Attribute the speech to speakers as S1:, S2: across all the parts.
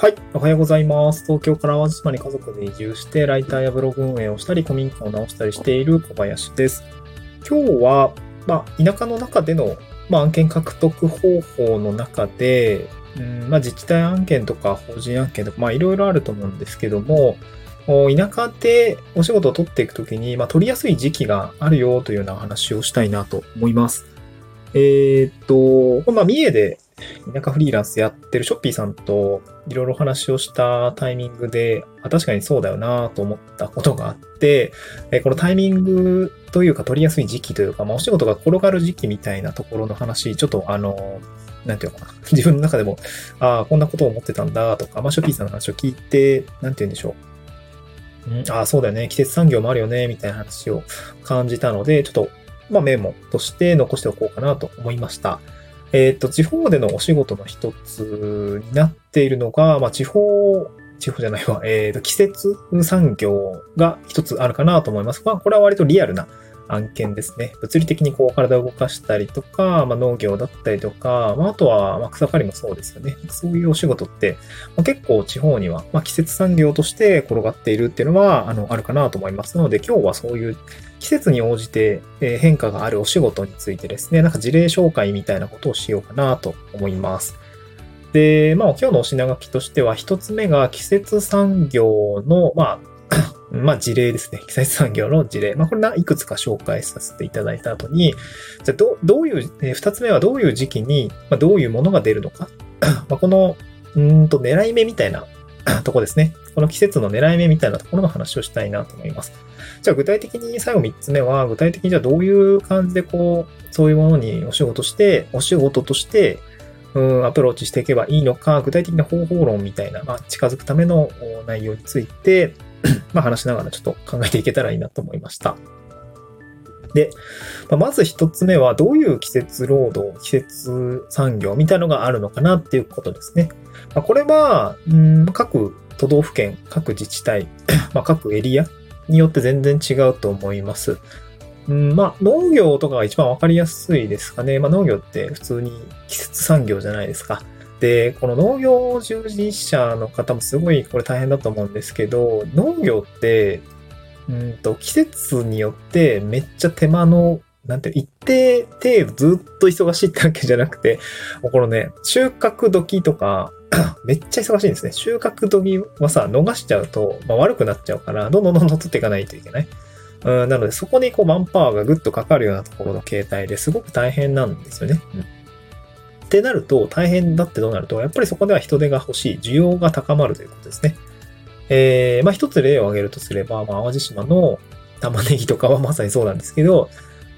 S1: はい。おはようございます。東京から淡路島に家族で移住して、ライターやブログ運営をしたり、古民家を直したりしている小林です。今日は、まあ、田舎の中での、まあ、案件獲得方法の中で、うんまあ、自治体案件とか法人案件とか、まあ、いろいろあると思うんですけども、田舎でお仕事を取っていくときに、まあ、取りやすい時期があるよというような話をしたいなと思います。えーっと、まあ、三重で田舎フリーランスやってるショッピーさんといろいろ話をしたタイミングで、あ確かにそうだよなと思ったことがあって、このタイミングというか取りやすい時期というか、まあ、お仕事が転がる時期みたいなところの話、ちょっとあの、なんていうのかな。自分の中でも、ああ、こんなことを思ってたんだとか、まあ、ショッピーさんの話を聞いて、なんて言うんでしょう。うん、ああ、そうだよね。季節産業もあるよね。みたいな話を感じたので、ちょっと、まあ、メモとして残しておこうかなと思いました。えっ、と、地方でのお仕事の一つになっているのが、まあ、地方、地方じゃないわ、えっ、と、季節産業が一つあるかなと思います。まあ、これは割とリアルな案件ですね。物理的にこう体を動かしたりとか、まあ、農業だったりとか、まあ、あとは草刈りもそうですよね。そういうお仕事って、まあ、結構地方には、ま、季節産業として転がっているっていうのは、あの、あるかなと思いますので、今日はそういう季節に応じて変化があるお仕事についてですね、なんか事例紹介みたいなことをしようかなと思います。で、まあ今日のお品書きとしては、一つ目が季節産業の、まあ、まあ事例ですね。季節産業の事例。まあこれないくつか紹介させていただいた後に、じゃあどどういう、えー二つ目はどういう時期に、まあ、どういうものが出るのか。まあこの、うんと狙い目みたいな とこですね。この季節の狙い目みたいなところの話をしたいなと思います。じゃあ具体的に最後3つ目は、具体的にじゃあどういう感じでこう、そういうものにお仕事して、お仕事として、うん、アプローチしていけばいいのか、具体的な方法論みたいな、まあ、近づくための内容について、まあ、話しながらちょっと考えていけたらいいなと思いました。で、ままず一つ目は、どういう季節労働、季節産業みたいなのがあるのかなっていうことですね。ま、これは、うん、各都道府県、各自治体、ま、各エリアによって全然違うと思います。うん、まあ、農業とかが一番わかりやすいですかね。まあ、農業って普通に季節産業じゃないですか。で、この農業従事者の方もすごいこれ大変だと思うんですけど、農業って、うんと、季節によってめっちゃ手間の、なんて、一定程度ずっと忙しいってわけじゃなくて、もうこのね、収穫時とか、めっちゃ忙しいんですね。収穫時はさ、逃しちゃうと、まあ、悪くなっちゃうから、どんどんどんどん取っていかないといけない。うん、なので、そこにこうマンパワーがぐっとかかるようなところの形態ですごく大変なんですよね。うんってなると、大変だってどうなると、やっぱりそこでは人手が欲しい、需要が高まるということですね。えー、まあ一つ例を挙げるとすれば、まあ淡路島の玉ねぎとかはまさにそうなんですけど、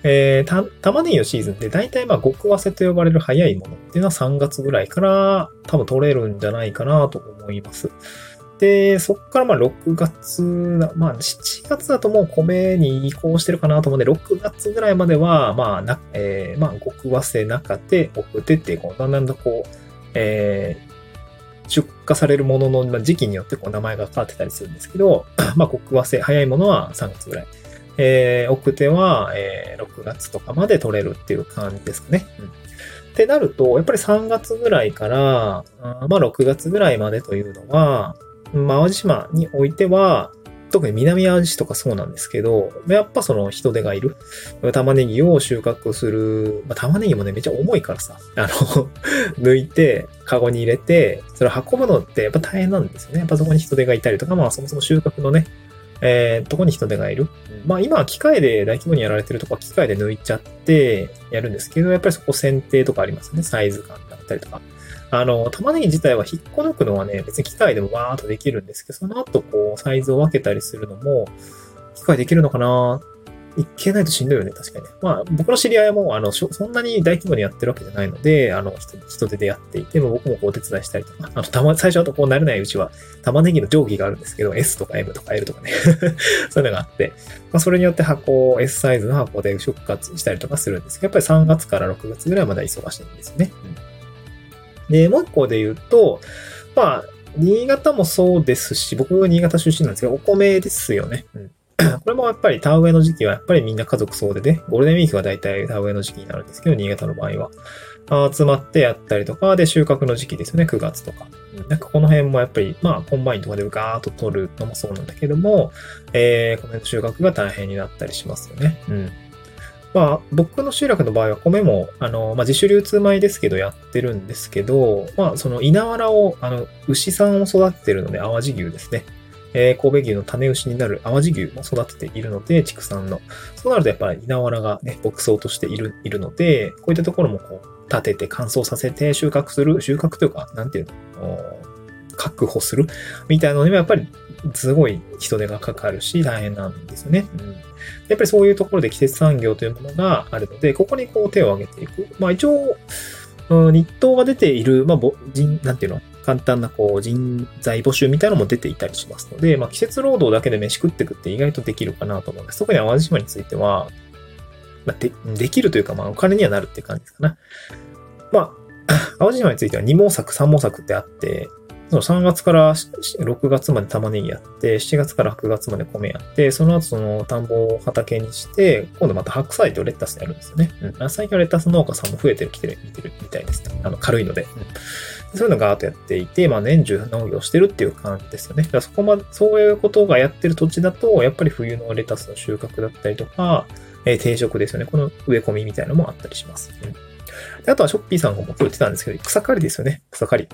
S1: えー、た玉ねぎのシーズンって大体まあ極わせと呼ばれる早いものっていうのは3月ぐらいから多分取れるんじゃないかなと思います。で、そこからまあ6月、まあ7月だともう米に移行してるかなと思うんで、6月ぐらいまでは、まあな、えー、まあ極早生中手、奥手って、こう、だんだんとこう、えー、出荷されるものの時期によってこう名前が変わってたりするんですけど、まあ極早生、早いものは3月ぐらい。えー、奥手は、えー、6月とかまで取れるっていう感じですかね。うんってなると、やっぱり3月ぐらいから、あまあ6月ぐらいまでというのは、淡路島においては、特に南淡路市とかそうなんですけど、やっぱその人手がいる。玉ねぎを収穫する。まあ、玉ねぎもね、めっちゃ重いからさ、あの、抜いて、カゴに入れて、それを運ぶのってやっぱ大変なんですよね。やっぱそこに人手がいたりとか、まあそもそも収穫のね、えー、とこに人手がいる。まあ今は機械で大規模にやられてるとこは機械で抜いちゃってやるんですけど、やっぱりそこ選定とかありますよね。サイズ感だったりとか。あの、玉ねぎ自体は引っこ抜くのはね、別に機械でもわーっとできるんですけど、その後こう、サイズを分けたりするのも、機械できるのかないけないとしんどいよね、確かにね。まあ、僕の知り合いも、あの、そんなに大規模にやってるわけじゃないので、あの、人人手でやっていて、も僕もこうお手伝いしたりとか、あの、たま、最初はとこう慣れないうちは、玉ねぎの定規があるんですけど、S とか M とか L とかね、そういうのがあって、まあ、それによって箱を、S サイズの箱で出荷したりとかするんですけど、やっぱり3月から6月ぐらいまで忙しいんですよね。うん、で、もう一個で言うと、まあ、新潟もそうですし、僕は新潟出身なんですけど、お米ですよね。うん これもやっぱり田植えの時期はやっぱりみんな家族総出で、ゴールデンウィークは大体田植えの時期になるんですけど、新潟の場合は。集まってやったりとか、で、収穫の時期ですよね、9月とか。なんかこの辺もやっぱり、まあ、コンバインとかでガーッと取るのもそうなんだけども、えー、この辺の収穫が大変になったりしますよね。うん。まあ、僕の集落の場合は米も、あの、まあ、自主流通米ですけどやってるんですけど、まあ、その稲わらを、あの、牛さんを育ててるので、淡路牛ですね。えー、神戸牛の種牛になる淡路牛も育てているので、畜産の。そうなるとやっぱり稲わらがね、牧草としている、いるので、こういったところもこう、立てて乾燥させて収穫する、収穫というか、なんていうの、確保するみたいなのにもやっぱりすごい人手がかかるし大変なんですよね。うん、やっぱりそういうところで季節産業というものがあるので、ここにこう手を挙げていく。まあ一応、うん、日当が出ている、まあ、ぼ人、なんていうの？簡単なこう人材募集みたいなのも出ていたりしますので、まあ、季節労働だけで飯食っていくって意外とできるかなと思うんです。特に淡路島については、まあ、でできるというか、まあ、お金にはなるって感じですかな。まあ、淡路島については2毛作、3毛作ってあって、その3月から6月まで玉ねぎやって、7月から9月まで米やって、その後その田んぼを畑にして、今度また白菜とレタスやるんですよね。うん。最近はレタス農家さんも増えてる、来てる、見てるみたいです。あの、軽いので。うん、そういうのがガーッとやっていて、まあ年中農業してるっていう感じですよね。だからそこまで、そういうことがやってる土地だと、やっぱり冬のレタスの収穫だったりとか、えー、定食ですよね。この植え込みみたいなのもあったりします。うんであとはショッピーさんも今日言ってたんですけど、草刈りですよね。草刈り。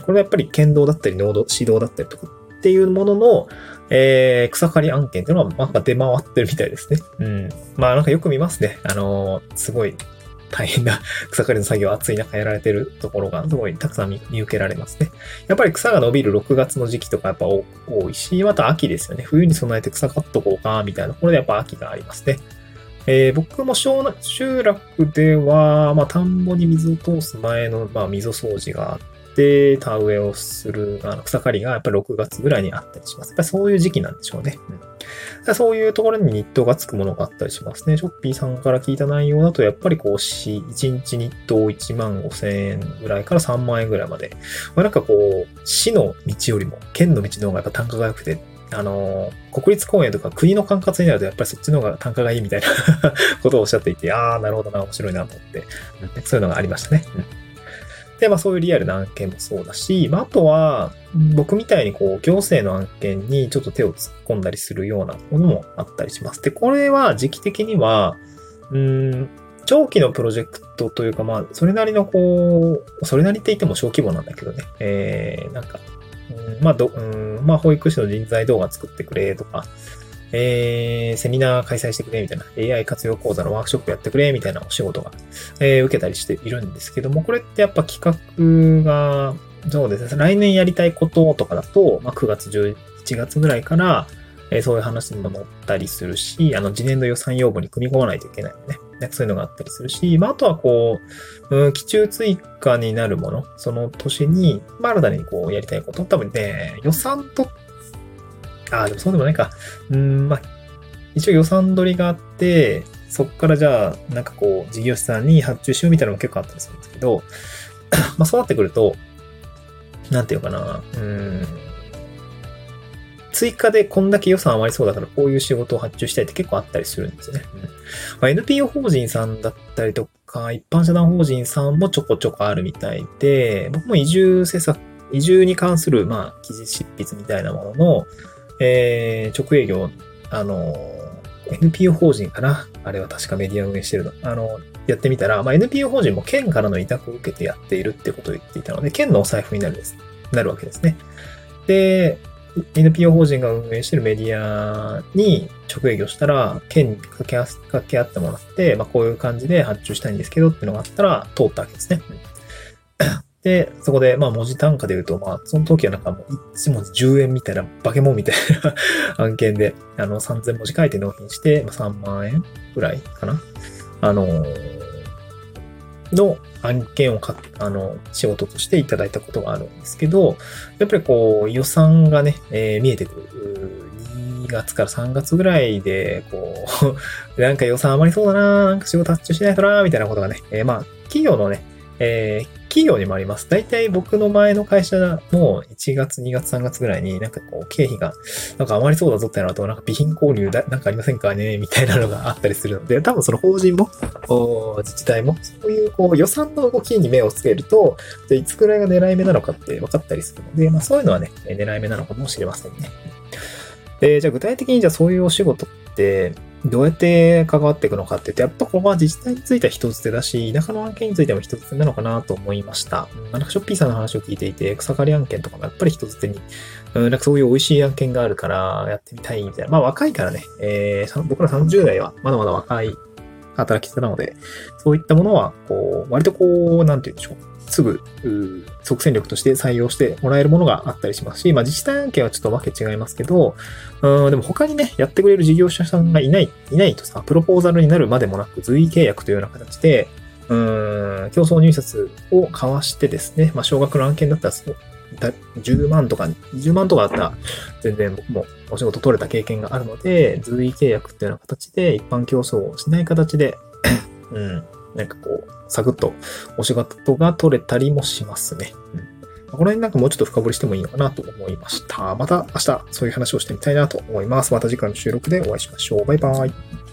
S1: これはやっぱり剣道だったり、濃度、指導だったりとかっていうものの、えー、草刈り案件っていうのは、なんか出回ってるみたいですね。うん。まあなんかよく見ますね。あのー、すごい大変な 草刈りの作業、暑い中やられてるところがすごいたくさん見受けられますね。やっぱり草が伸びる6月の時期とかやっぱ多いし、また秋ですよね。冬に備えて草刈っとこうか、みたいなところでやっぱ秋がありますね。えー、僕も集落では、まあ、田んぼに水を通す前の、まあ、溝掃除があって、田植えをする、あの草刈りがやっぱり6月ぐらいにあったりします。やっぱりそういう時期なんでしょうね。うん、そういうところに日当がつくものがあったりしますね。ショッピーさんから聞いた内容だと、やっぱりこう、1日日当1万5千円ぐらいから3万円ぐらいまで。まあ、なんかこう、市の道よりも県の道の方がやっぱ単価が良くて、あの、国立公園とか国の管轄になるとやっぱりそっちの方が単価がいいみたいな ことをおっしゃっていて、ああ、なるほどな、面白いなと思って、そういうのがありましたね。うん、で、まあそういうリアルな案件もそうだし、まああとは、僕みたいにこう、行政の案件にちょっと手を突っ込んだりするようなものもあったりします。で、これは時期的には、うん、長期のプロジェクトというか、まあ、それなりのこう、それなりって言っても小規模なんだけどね、えー、なんか、まあ、ど、うん、まあ、保育士の人材動画作ってくれとか、えー、セミナー開催してくれみたいな、AI 活用講座のワークショップやってくれみたいなお仕事が、えー、受けたりしているんですけども、これってやっぱ企画が、そうですね、来年やりたいこととかだと、まあ、9月、11月ぐらいから、えー、そういう話にも載ったりするし、あの、次年度予算要望に組み込まないといけないのね。そういうのがあったりするし、まあ、あとはこう、うん、基中追加になるもの、その年に、まあ、新たにこうやりたいこと、多分ね、予算と、ああ、でもそうでもないか。うん、まあ、一応予算取りがあって、そっからじゃあ、なんかこう、事業者さんに発注しようみたいなのも結構あったりするんですけど、まあ、そうなってくると、なんていうかな、うん、追加でこんだけ予算余りそうだからこういう仕事を発注したいって結構あったりするんですよね。うんまあ、NPO 法人さんだったりとか、一般社団法人さんもちょこちょこあるみたいで、僕も移住政策、移住に関する、まあ、記事執筆みたいなものの、えー、直営業、あの、NPO 法人かなあれは確かメディア運営してるの。あの、やってみたら、まあ、NPO 法人も県からの委託を受けてやっているってことを言っていたので、県のお財布になるです、なるわけですね。で、NPO 法人が運営しているメディアに直営業したら、県に掛け掛け合ってもらって、まあ、こういう感じで発注したいんですけどっていうのがあったら通ったわけですね。で、そこで、まあ、文字単価で言うと、まあ、その時はなんかもう、1文字10円みたいな、化け物みたいな 案件で、あの、3000文字書いて納品して、まあ、3万円ぐらいかな。あのーの案件をか、あの、仕事としていただいたことがあるんですけど、やっぱりこう、予算がね、えー、見えてくる。2月から3月ぐらいで、こう、なんか予算余りそうだななんか仕事発注しないとなみたいなことがね、えー、まあ、企業のね、えー、企業にもあります。大体僕の前の会社も1月、2月、3月ぐらいになんかこう経費がなんか余りそうだぞってなると、なんか備品購入だなんかありませんかねみたいなのがあったりするので、多分その法人も自治体もそういうこう予算の動きに目をつけると、じゃいつくらいが狙い目なのかって分かったりするので、まあそういうのはね、狙い目なのかもしれませんね。で、じゃあ具体的にじゃあそういうお仕事って、どうやって関わっていくのかって言って、やっぱここは自治体については一つ手だし、田舎の案件についても一つ手なのかなと思いました。なんかショッピーさんの話を聞いていて、草刈り案件とかもやっぱり一つ手に、うん、なんかそういう美味しい案件があるからやってみたいみたいな。まあ若いからね、えー、僕ら30代はまだまだ若い働き手なので、そういったものは、こう、割とこう、なんて言うんでしょう。すぐ、即戦力として採用してもらえるものがあったりしますし、まあ自治体案件はちょっとわけ違いますけど、うん、でも他にね、やってくれる事業者さんがいない、いないとさ、プロポーザルになるまでもなく、随意契約というような形で、うん、競争入札を交わしてですね、まあ、少額の案件だったらそ、10万とか、20万とかだったら、全然僕もお仕事取れた経験があるので、随意契約っていうような形で、一般競争をしない形で、うん、なんかこう、サクッとお仕事が取れたりもしますね。うん。この辺なんかもうちょっと深掘りしてもいいのかなと思いました。また明日そういう話をしてみたいなと思います。また次回の収録でお会いしましょう。バイバイ。